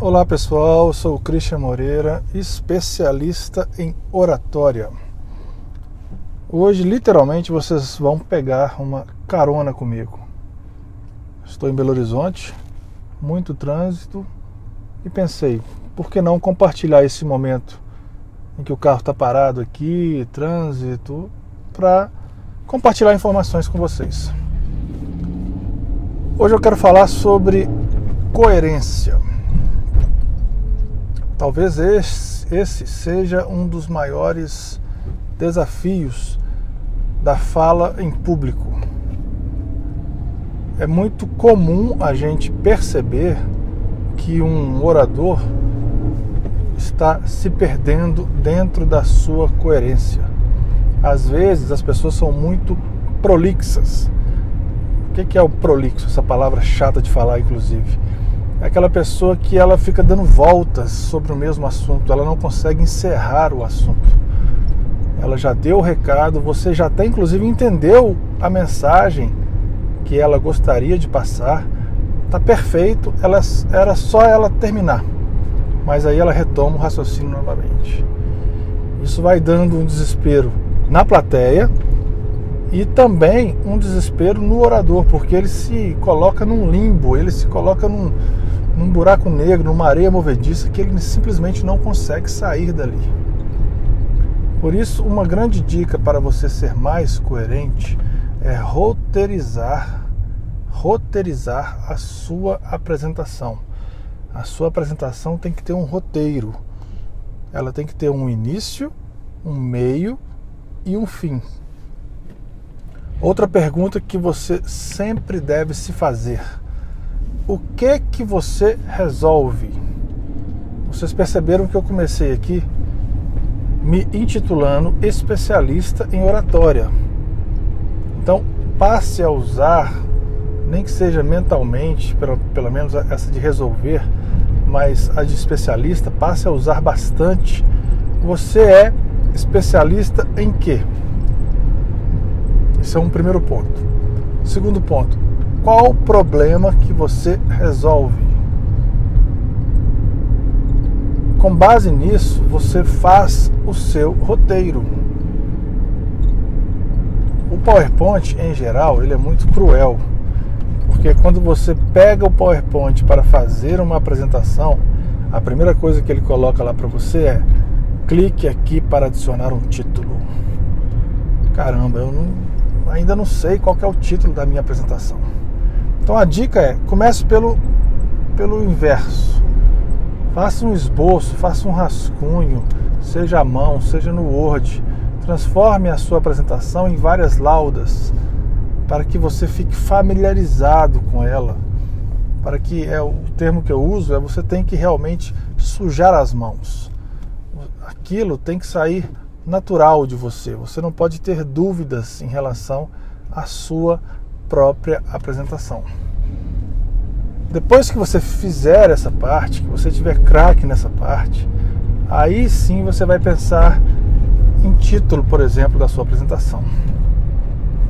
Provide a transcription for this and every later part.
Olá pessoal, sou o Christian Moreira, especialista em oratória. Hoje, literalmente, vocês vão pegar uma carona comigo. Estou em Belo Horizonte, muito trânsito, e pensei, por que não compartilhar esse momento em que o carro está parado aqui, trânsito, para compartilhar informações com vocês. Hoje eu quero falar sobre coerência. Talvez esse seja um dos maiores desafios da fala em público. É muito comum a gente perceber que um orador está se perdendo dentro da sua coerência. Às vezes as pessoas são muito prolixas. O que é o prolixo? Essa palavra chata de falar, inclusive. É aquela pessoa que ela fica dando voltas sobre o mesmo assunto, ela não consegue encerrar o assunto. Ela já deu o recado, você já até inclusive entendeu a mensagem que ela gostaria de passar, tá perfeito, ela, era só ela terminar mas aí ela retoma o raciocínio novamente. Isso vai dando um desespero na plateia e também um desespero no orador, porque ele se coloca num limbo, ele se coloca num, num buraco negro, numa areia movediça que ele simplesmente não consegue sair dali. Por isso, uma grande dica para você ser mais coerente é roteirizar, roteirizar a sua apresentação. A sua apresentação tem que ter um roteiro. Ela tem que ter um início, um meio e um fim. Outra pergunta que você sempre deve se fazer: o que que você resolve? Vocês perceberam que eu comecei aqui me intitulando especialista em oratória. Então, passe a usar, nem que seja mentalmente, pelo, pelo menos essa de resolver, mas a de especialista, passe a usar bastante. Você é especialista em quê? Esse é um primeiro ponto. Segundo ponto, qual problema que você resolve? Com base nisso, você faz o seu roteiro. O PowerPoint, em geral, ele é muito cruel porque quando você pega o PowerPoint para fazer uma apresentação, a primeira coisa que ele coloca lá para você é clique aqui para adicionar um título. Caramba, eu não, ainda não sei qual é o título da minha apresentação. Então a dica é comece pelo, pelo inverso. Faça um esboço, faça um rascunho, seja à mão, seja no Word. Transforme a sua apresentação em várias laudas para que você fique familiarizado com ela. Para que é o termo que eu uso é você tem que realmente sujar as mãos. Aquilo tem que sair natural de você. Você não pode ter dúvidas em relação à sua própria apresentação. Depois que você fizer essa parte, que você tiver craque nessa parte, aí sim você vai pensar em título, por exemplo, da sua apresentação.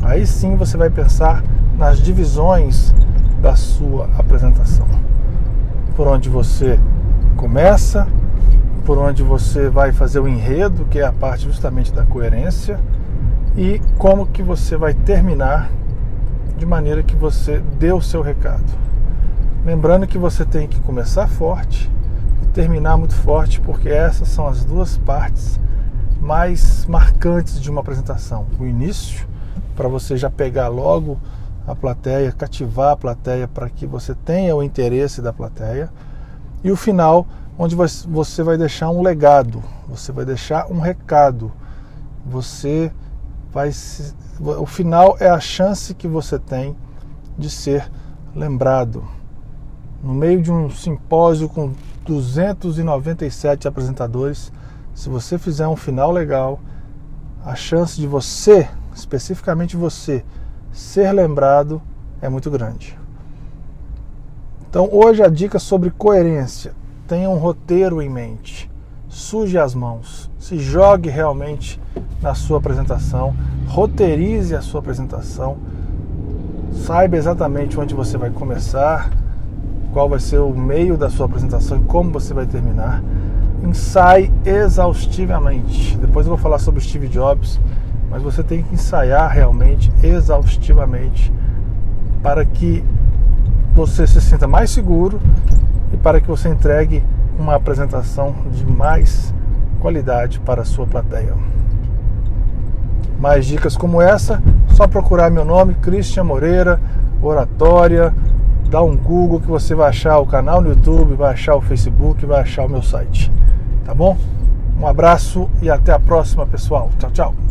Aí sim você vai pensar nas divisões da sua apresentação. Por onde você começa, por onde você vai fazer o enredo, que é a parte justamente da coerência, e como que você vai terminar de maneira que você dê o seu recado. Lembrando que você tem que começar forte e terminar muito forte, porque essas são as duas partes mais marcantes de uma apresentação: o início para você já pegar logo a plateia, cativar a plateia para que você tenha o interesse da plateia. E o final, onde você vai deixar um legado, você vai deixar um recado. Você vai se... o final é a chance que você tem de ser lembrado. No meio de um simpósio com 297 apresentadores, se você fizer um final legal, a chance de você especificamente você, ser lembrado é muito grande. Então, hoje a dica sobre coerência. Tenha um roteiro em mente. Suje as mãos. Se jogue realmente na sua apresentação. Roteirize a sua apresentação. Saiba exatamente onde você vai começar, qual vai ser o meio da sua apresentação e como você vai terminar. Ensaie exaustivamente. Depois eu vou falar sobre Steve Jobs, mas você tem que ensaiar realmente exaustivamente para que você se sinta mais seguro e para que você entregue uma apresentação de mais qualidade para a sua plateia. Mais dicas como essa, só procurar meu nome, Christian Moreira, Oratória, dá um Google que você vai achar o canal no YouTube, vai achar o Facebook, vai achar o meu site. Tá bom? Um abraço e até a próxima, pessoal. Tchau, tchau.